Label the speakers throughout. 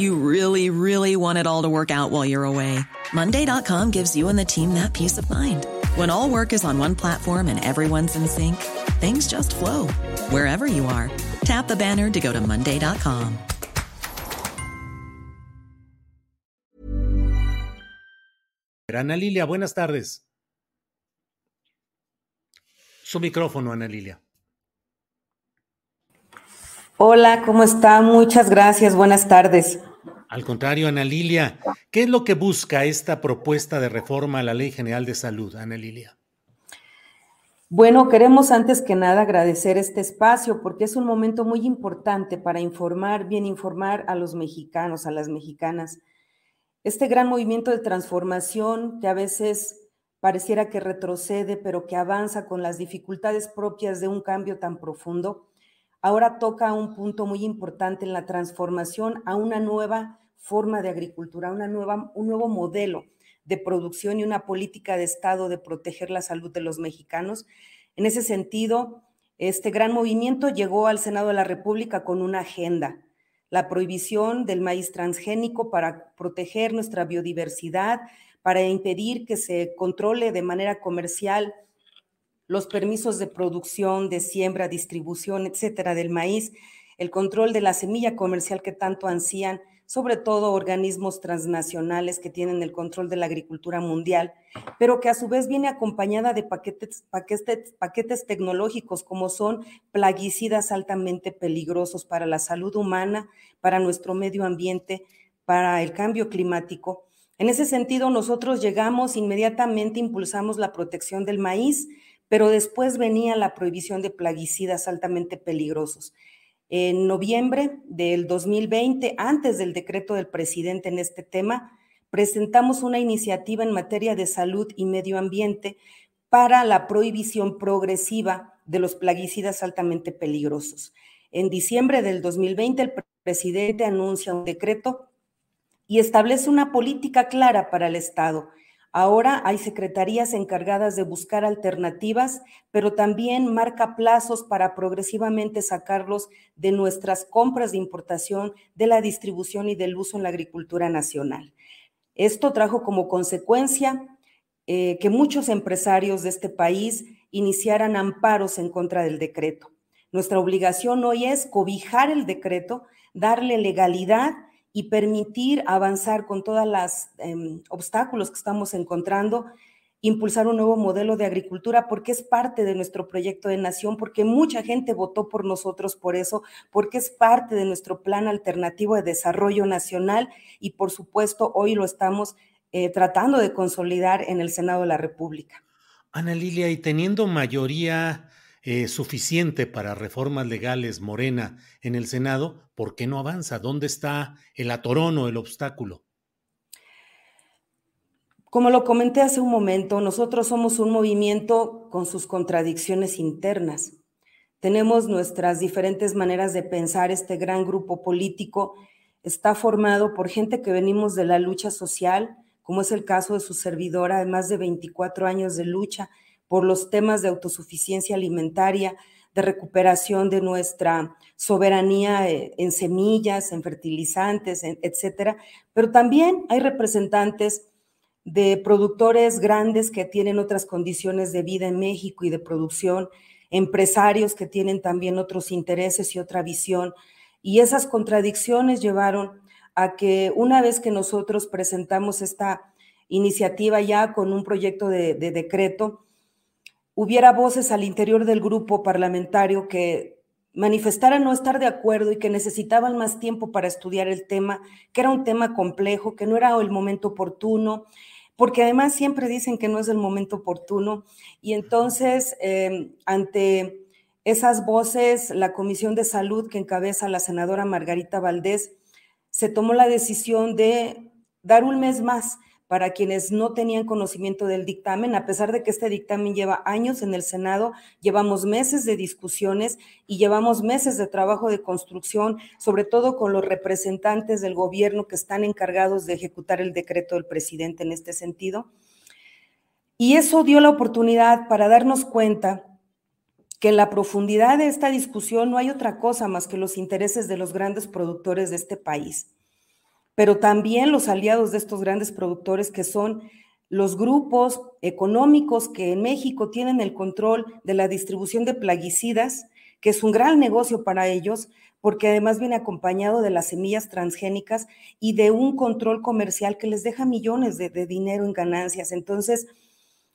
Speaker 1: You really, really want it all to work out while you're away. Monday.com gives you and the team that peace of mind. When all work is on one platform and everyone's in sync, things just flow wherever you are. Tap the banner to go to Monday.com.
Speaker 2: Ana Lilia, buenas tardes. Su micrófono, Ana Lilia.
Speaker 3: Hola, ¿cómo está? Muchas gracias, buenas tardes.
Speaker 2: Al contrario, Ana Lilia, ¿qué es lo que busca esta propuesta de reforma a la Ley General de Salud, Ana Lilia?
Speaker 3: Bueno, queremos antes que nada agradecer este espacio porque es un momento muy importante para informar, bien informar a los mexicanos, a las mexicanas. Este gran movimiento de transformación que a veces pareciera que retrocede, pero que avanza con las dificultades propias de un cambio tan profundo, ahora toca un punto muy importante en la transformación a una nueva forma de agricultura, una nueva, un nuevo modelo de producción y una política de Estado de proteger la salud de los mexicanos. En ese sentido, este gran movimiento llegó al Senado de la República con una agenda, la prohibición del maíz transgénico para proteger nuestra biodiversidad, para impedir que se controle de manera comercial los permisos de producción, de siembra, distribución, etcétera, del maíz, el control de la semilla comercial que tanto ansían, sobre todo organismos transnacionales que tienen el control de la agricultura mundial, pero que a su vez viene acompañada de paquetes, paquetes, paquetes tecnológicos como son plaguicidas altamente peligrosos para la salud humana, para nuestro medio ambiente, para el cambio climático. En ese sentido, nosotros llegamos inmediatamente, impulsamos la protección del maíz, pero después venía la prohibición de plaguicidas altamente peligrosos. En noviembre del 2020, antes del decreto del presidente en este tema, presentamos una iniciativa en materia de salud y medio ambiente para la prohibición progresiva de los plaguicidas altamente peligrosos. En diciembre del 2020, el presidente anuncia un decreto y establece una política clara para el Estado Ahora hay secretarías encargadas de buscar alternativas, pero también marca plazos para progresivamente sacarlos de nuestras compras de importación, de la distribución y del uso en la agricultura nacional. Esto trajo como consecuencia eh, que muchos empresarios de este país iniciaran amparos en contra del decreto. Nuestra obligación hoy es cobijar el decreto, darle legalidad y permitir avanzar con todos los em, obstáculos que estamos encontrando, impulsar un nuevo modelo de agricultura, porque es parte de nuestro proyecto de nación, porque mucha gente votó por nosotros por eso, porque es parte de nuestro plan alternativo de desarrollo nacional y por supuesto hoy lo estamos eh, tratando de consolidar en el Senado de la República.
Speaker 2: Ana Lilia, y teniendo mayoría eh, suficiente para reformas legales Morena en el Senado, ¿por qué no avanza? ¿Dónde está el atorón o el obstáculo?
Speaker 3: Como lo comenté hace un momento, nosotros somos un movimiento con sus contradicciones internas. Tenemos nuestras diferentes maneras de pensar. Este gran grupo político está formado por gente que venimos de la lucha social, como es el caso de su servidora, de más de 24 años de lucha por los temas de autosuficiencia alimentaria, de recuperación de nuestra soberanía eh, en semillas, en fertilizantes, etcétera. Pero también hay representantes de productores grandes que tienen otras condiciones de vida en México y de producción, empresarios que tienen también otros intereses y otra visión. Y esas contradicciones llevaron a que una vez que nosotros presentamos esta iniciativa ya con un proyecto de, de decreto, hubiera voces al interior del grupo parlamentario que manifestaran no estar de acuerdo y que necesitaban más tiempo para estudiar el tema, que era un tema complejo, que no era el momento oportuno, porque además siempre dicen que no es el momento oportuno. Y entonces, em, ante esas voces, la Comisión de Salud que encabeza la senadora Margarita Valdés se tomó la decisión de dar un mes más para quienes no tenían conocimiento del dictamen, a pesar de que este dictamen lleva años en el Senado, llevamos meses de discusiones y llevamos meses de trabajo de construcción, sobre todo con los representantes del gobierno que están encargados de ejecutar el decreto del presidente en este sentido. Y eso dio la oportunidad para darnos cuenta que en la profundidad de esta discusión no hay otra cosa más que los intereses de los grandes productores de este país pero también los aliados de estos grandes productores que son los grupos económicos que en México tienen el control de la distribución de plaguicidas, que es un gran negocio para ellos, porque además viene acompañado de las semillas transgénicas y de un control comercial que les deja millones de, dinero en ganancias. Entonces,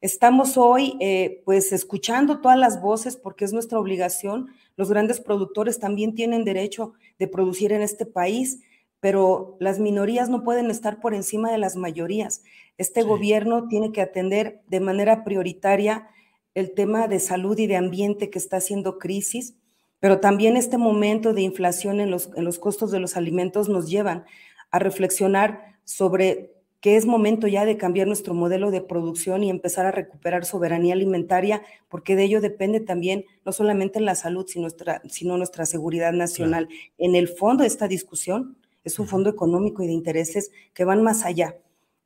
Speaker 3: estamos hoy eh, pues escuchando todas las voces porque es nuestra obligación. Los grandes productores también tienen derecho de producir en este país pero las minorías no pueden estar por encima de las mayorías. Este gobierno tiene que atender de manera prioritaria el tema de salud y de ambiente que está haciendo crisis, pero también este momento de inflación en los, en los costos de los alimentos nos llevan a reflexionar sobre que es momento ya de cambiar nuestro modelo de producción y empezar a recuperar soberanía alimentaria, porque de ello depende también no solamente la salud, sino nuestra, sino nuestra seguridad nacional. En el fondo de esta discusión, es un fondo económico y de intereses que van más allá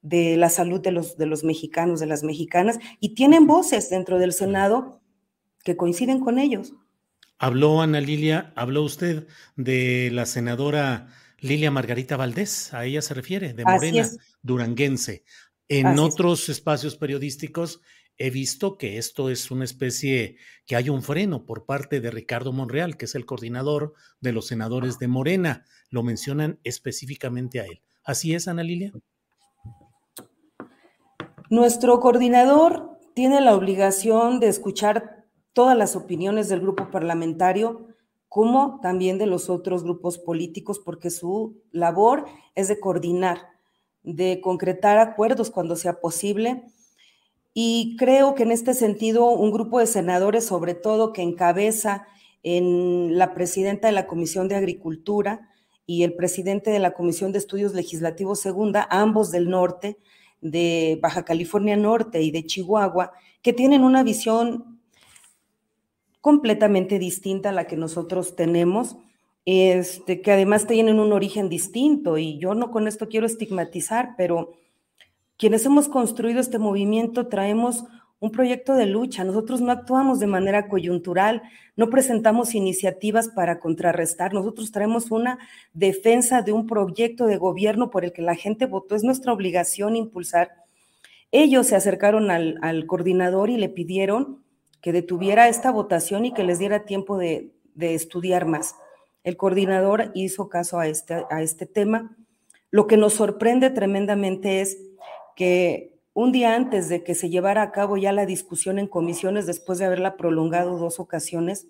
Speaker 3: de la salud de los, de los mexicanos, de las mexicanas, y tienen voces dentro del Senado que coinciden con ellos.
Speaker 2: Habló Ana Lilia, habló usted de la senadora Lilia Margarita Valdés, a ella se refiere, de Morena, duranguense. En otros espacios periodísticos he visto que esto es una especie, que hay un freno por parte de Ricardo Monreal, que es el coordinador de los senadores de Morena. Lo mencionan específicamente a él. ¿Así es, Ana Lilia?
Speaker 3: Nuestro coordinador tiene la obligación de escuchar todas las opiniones del grupo parlamentario, como también de los otros grupos políticos, porque su labor es de coordinar, de concretar acuerdos cuando sea posible y creo que en este sentido, un grupo de senadores, sobre todo que encabeza en la presidenta de la Comisión de Agricultura y el presidente de la Comisión de Estudios Legislativos Segunda, ambos del norte, de Baja California Norte y de Chihuahua, que tienen una visión completamente distinta a la que nosotros tenemos, este, que además tienen un origen distinto. Y yo no con esto quiero estigmatizar, pero quienes hemos construido este movimiento traemos un proyecto de lucha. Nosotros no actuamos de manera coyuntural, no presentamos iniciativas para contrarrestar. Nosotros traemos una defensa de un proyecto de gobierno por el que la gente votó. Es nuestra obligación impulsar. Ellos se acercaron al, coordinador y le pidieron que detuviera esta votación y que les diera tiempo de, estudiar más. El coordinador hizo caso a este, a este tema. Lo que nos sorprende tremendamente es que un día antes de que se llevara a cabo ya la discusión en comisiones, después de haberla prolongado dos ocasiones,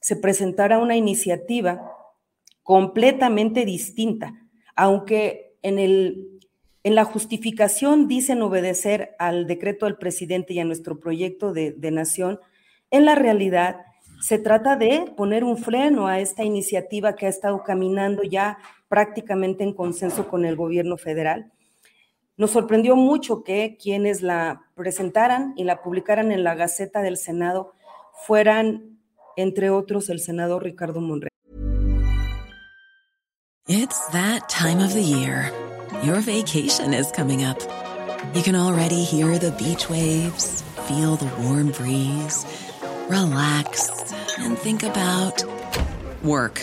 Speaker 3: se presentara una iniciativa completamente distinta, aunque en, el, en la justificación dicen obedecer al decreto del presidente y a nuestro proyecto de, de nación, en la realidad se trata de poner un freno a esta iniciativa que ha estado caminando ya prácticamente en consenso con el gobierno federal nos sorprendió mucho que quienes la presentaran y la publicaran en la Gaceta del Senado fueran, entre otros, el senador Ricardo Monreal.
Speaker 1: It's that time of the year. Your vacation is coming up. You can already hear the beach waves, feel the warm breeze, relax and think about work.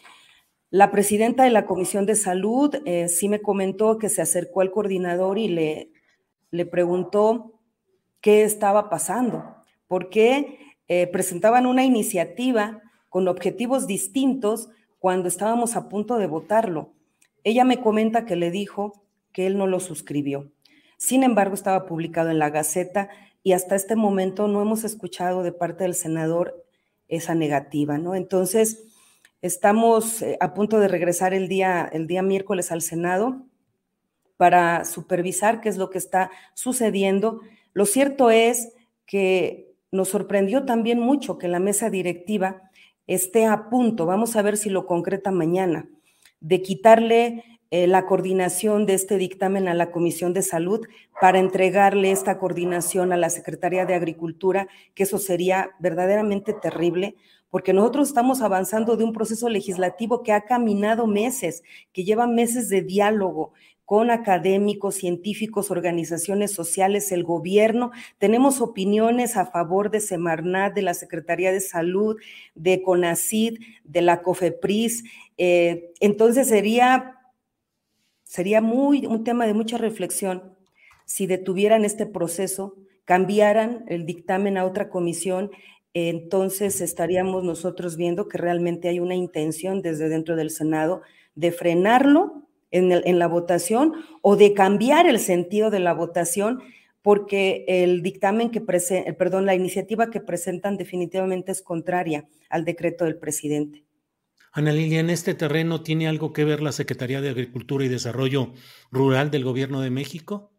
Speaker 3: La presidenta de la Comisión de Salud eh, sí me comentó que se acercó al coordinador y le, le preguntó qué estaba pasando, porque eh, presentaban una iniciativa con objetivos distintos cuando estábamos a punto de votarlo. Ella me comenta que le dijo que él no lo suscribió. Sin embargo, estaba publicado en la Gaceta y hasta este momento no hemos escuchado de parte del senador esa negativa, ¿no? Entonces, Estamos eh, a punto de regresar el día, el día miércoles al Senado para supervisar qué es lo que está sucediendo. Lo cierto es que nos sorprendió también mucho que la mesa directiva esté a punto, vamos a ver si lo concreta mañana, de quitarle eh, la coordinación de este dictamen a la Comisión de Salud para entregarle esta coordinación a la Secretaría de Agricultura, que eso sería verdaderamente terrible, porque nosotros estamos avanzando de un proceso legislativo que ha caminado meses, que lleva meses de diálogo con académicos, científicos, organizaciones sociales, el gobierno. Tenemos opiniones a favor de Semarnat, de la Secretaría de Salud, de CONACID, de la COFEPRIS. Eh, entonces sería, sería muy, un tema de mucha reflexión si detuvieran este proceso, cambiaran el dictamen a otra comisión entonces estaríamos nosotros viendo que realmente hay una intención desde dentro del Senado de frenarlo en, la votación o de cambiar el sentido de la votación porque el dictamen que presenta, perdón, la iniciativa que presentan definitivamente es contraria al decreto del presidente.
Speaker 2: Ana Lilia, en este terreno tiene algo que ver la Secretaría de Agricultura y Desarrollo Rural del Gobierno de México?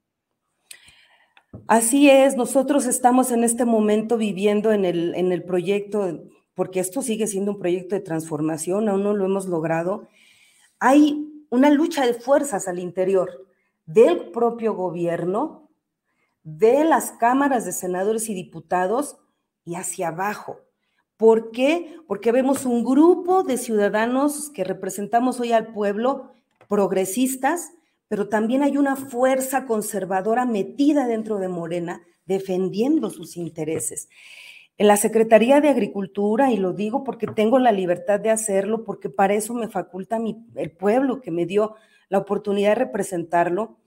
Speaker 3: Así es, nosotros estamos en este momento viviendo en el, en el proyecto, porque esto sigue siendo un proyecto de transformación, aún no lo hemos logrado. Hay una lucha de fuerzas al interior del propio gobierno, de las cámaras de senadores y diputados y hacia abajo. ¿Por qué? Porque vemos un grupo de ciudadanos que representamos hoy al pueblo, progresistas, pero también hay una fuerza conservadora metida dentro de Morena defendiendo sus intereses. En la Secretaría de Agricultura, y lo digo porque tengo la libertad de hacerlo, porque para eso me faculta el pueblo que me dio la oportunidad de representarlo,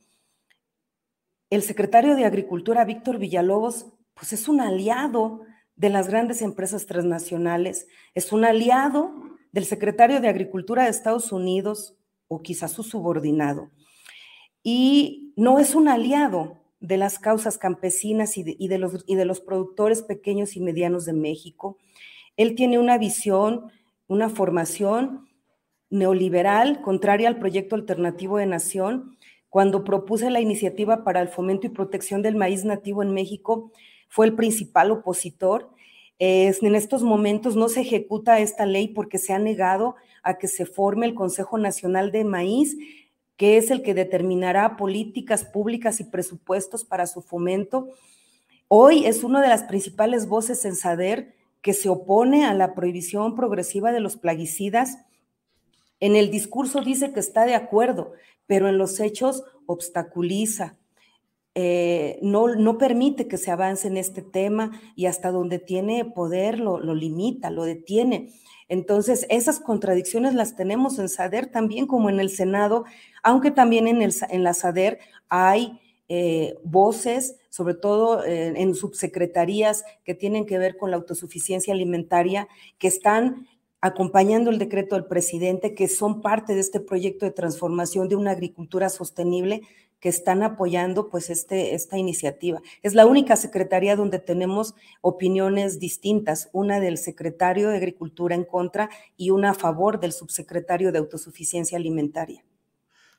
Speaker 3: el secretario de Agricultura, Víctor Villalobos, pues es un aliado de las grandes empresas transnacionales, es un aliado del secretario de Agricultura de Estados Unidos o quizás su subordinado y no es un aliado de las causas campesinas y de, los, y de los productores pequeños y medianos de México. Él tiene una visión, una formación neoliberal, contraria al proyecto alternativo de nación. Cuando propuse la iniciativa para el fomento y protección del maíz nativo en México, fue el principal opositor. en estos momentos no se ejecuta esta ley porque se ha negado a que se forme el Consejo Nacional de Maíz, que es el que determinará políticas públicas y presupuestos para su fomento. Hoy es una de las principales voces en SADER que se opone a la prohibición progresiva de los plaguicidas. En el discurso dice que está de acuerdo, pero en los hechos obstaculiza, eh, no, no, permite que se avance en este tema y hasta donde tiene poder lo, lo limita, lo detiene. Entonces, esas contradicciones las tenemos en SADER también como en el Senado, aunque también en, el, en la SADER hay eh, voces, sobre todo eh, en subsecretarías que tienen que ver con la autosuficiencia alimentaria, que están acompañando el decreto del presidente, que son parte de este proyecto de transformación de una agricultura sostenible, que están apoyando pues este, esta iniciativa. Es la única secretaría donde tenemos opiniones distintas, una del secretario de Agricultura en contra y una a favor del subsecretario de Autosuficiencia Alimentaria.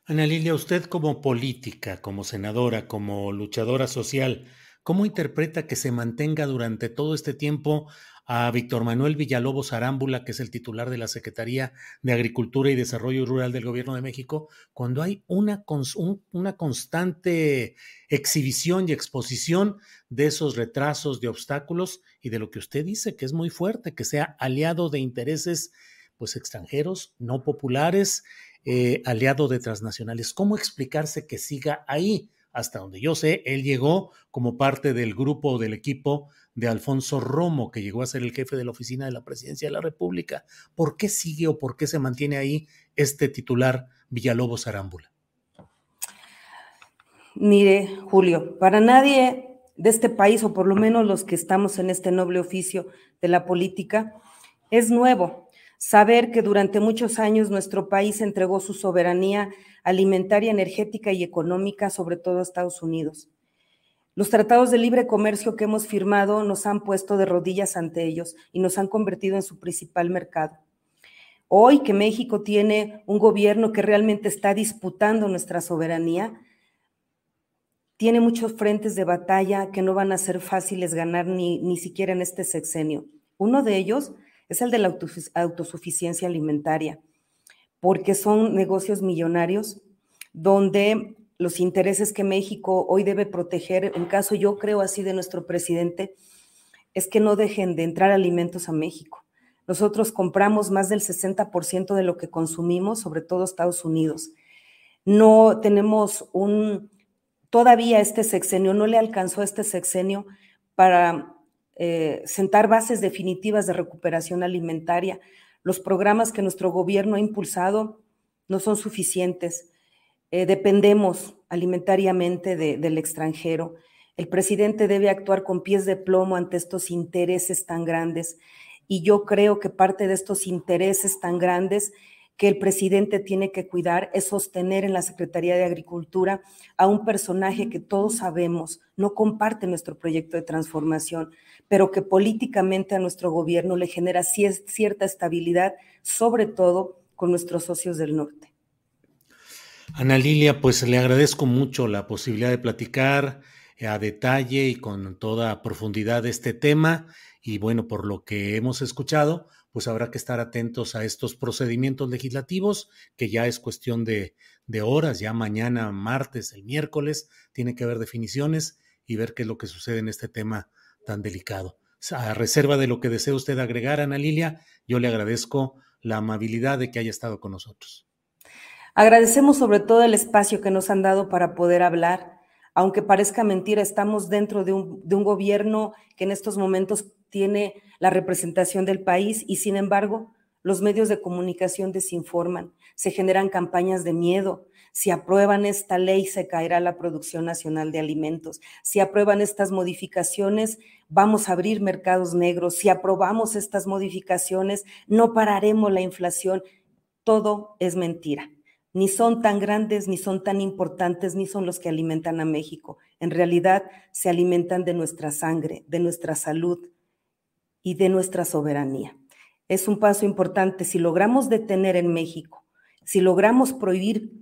Speaker 2: Ana Lilia, usted como política, como senadora, como luchadora social, ¿cómo interpreta que se mantenga durante todo este tiempo a Víctor Manuel Villalobos Arámbula, que es el titular de la Secretaría de Agricultura y Desarrollo Rural del Gobierno de México, cuando hay una, una constante exhibición y exposición de esos retrasos, de obstáculos y de lo que usted dice, que es muy fuerte, que sea aliado de intereses pues extranjeros, no populares, eh, aliado de transnacionales. ¿Cómo explicarse que siga ahí? Hasta donde yo sé, él llegó como parte del grupo del equipo de Alfonso Romo, que llegó a ser el jefe de la oficina de la presidencia de la República. ¿Por qué sigue o por qué se mantiene ahí este titular Villalobos Arámbula?
Speaker 3: Mire, Julio, para nadie de este país, o por lo menos los que estamos en este noble oficio de la política, es nuevo saber que durante muchos años nuestro país entregó su soberanía alimentaria, energética y económica, sobre todo a Estados Unidos. Los tratados de libre comercio que hemos firmado nos han puesto de rodillas ante ellos y nos han convertido en su principal mercado. Hoy que México tiene un gobierno que realmente está disputando nuestra soberanía, tiene muchos frentes de batalla que no van a ser fáciles ganar ni, ni siquiera en este sexenio. Uno de ellos es el de la autosuficiencia alimentaria, porque son negocios millonarios donde los intereses que México hoy debe proteger, en caso yo creo así de nuestro presidente, es que no dejen de entrar alimentos a México. Nosotros compramos más del 60% de lo que consumimos, sobre todo Estados Unidos. No tenemos un, todavía este sexenio, no le alcanzó este sexenio para eh, sentar bases definitivas de recuperación alimentaria. Los programas que nuestro gobierno ha impulsado no son suficientes. Eh, dependemos alimentariamente del extranjero. El presidente debe actuar con pies de plomo ante estos intereses tan grandes. Y yo creo que parte de estos intereses tan grandes que el presidente tiene que cuidar es sostener en la Secretaría de Agricultura a un personaje que todos sabemos no comparte nuestro proyecto de transformación, pero que políticamente a nuestro gobierno le genera cierta estabilidad, sobre todo con nuestros socios del norte.
Speaker 2: Ana Lilia, pues le agradezco mucho la posibilidad de platicar a detalle y con toda profundidad este tema. Y bueno, por lo que hemos escuchado, pues habrá que estar atentos a estos procedimientos legislativos, que ya es cuestión de, de horas, ya mañana, martes, el miércoles, tiene que haber definiciones y ver qué es lo que sucede en este tema tan delicado. A reserva de lo que desea usted agregar, Ana Lilia, yo le agradezco la amabilidad de que haya estado con nosotros.
Speaker 3: Agradecemos sobre todo el espacio que nos han dado para poder hablar. Aunque parezca mentira, estamos dentro de un, de un gobierno que en estos momentos tiene la representación del país y sin embargo los medios de comunicación desinforman, se generan campañas de miedo, si aprueban esta ley, se caerá la producción nacional de alimentos. Si aprueban estas modificaciones, vamos a abrir mercados negros. Si aprobamos estas modificaciones, no pararemos la inflación. Todo es mentira. Ni son tan grandes, ni son tan importantes, ni son los que alimentan a México. En realidad, se alimentan de nuestra sangre, de nuestra salud y de nuestra soberanía. Es un paso importante. Si logramos detener en México, si logramos prohibir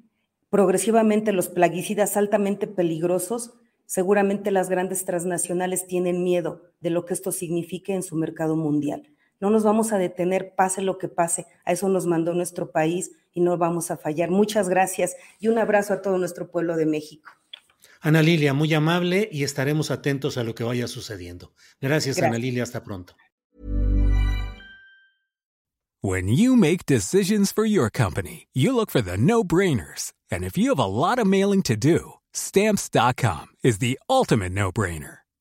Speaker 3: progresivamente los plaguicidas altamente peligrosos, seguramente las grandes transnacionales tienen miedo de lo que esto signifique en su mercado mundial. No nos vamos a detener, pase lo que pase. A eso nos mandó nuestro país y no vamos a fallar. Muchas gracias y un abrazo a todo nuestro pueblo de México.
Speaker 2: Ana Lilia, muy amable y estaremos atentos a lo que vaya sucediendo. Gracias, Gracias. Ana Lilia. Hasta pronto.
Speaker 4: When you make decisions for your company, you look for the no-brainers. And if you have a lot of mailing to do, stamps.com is the ultimate no-brainer.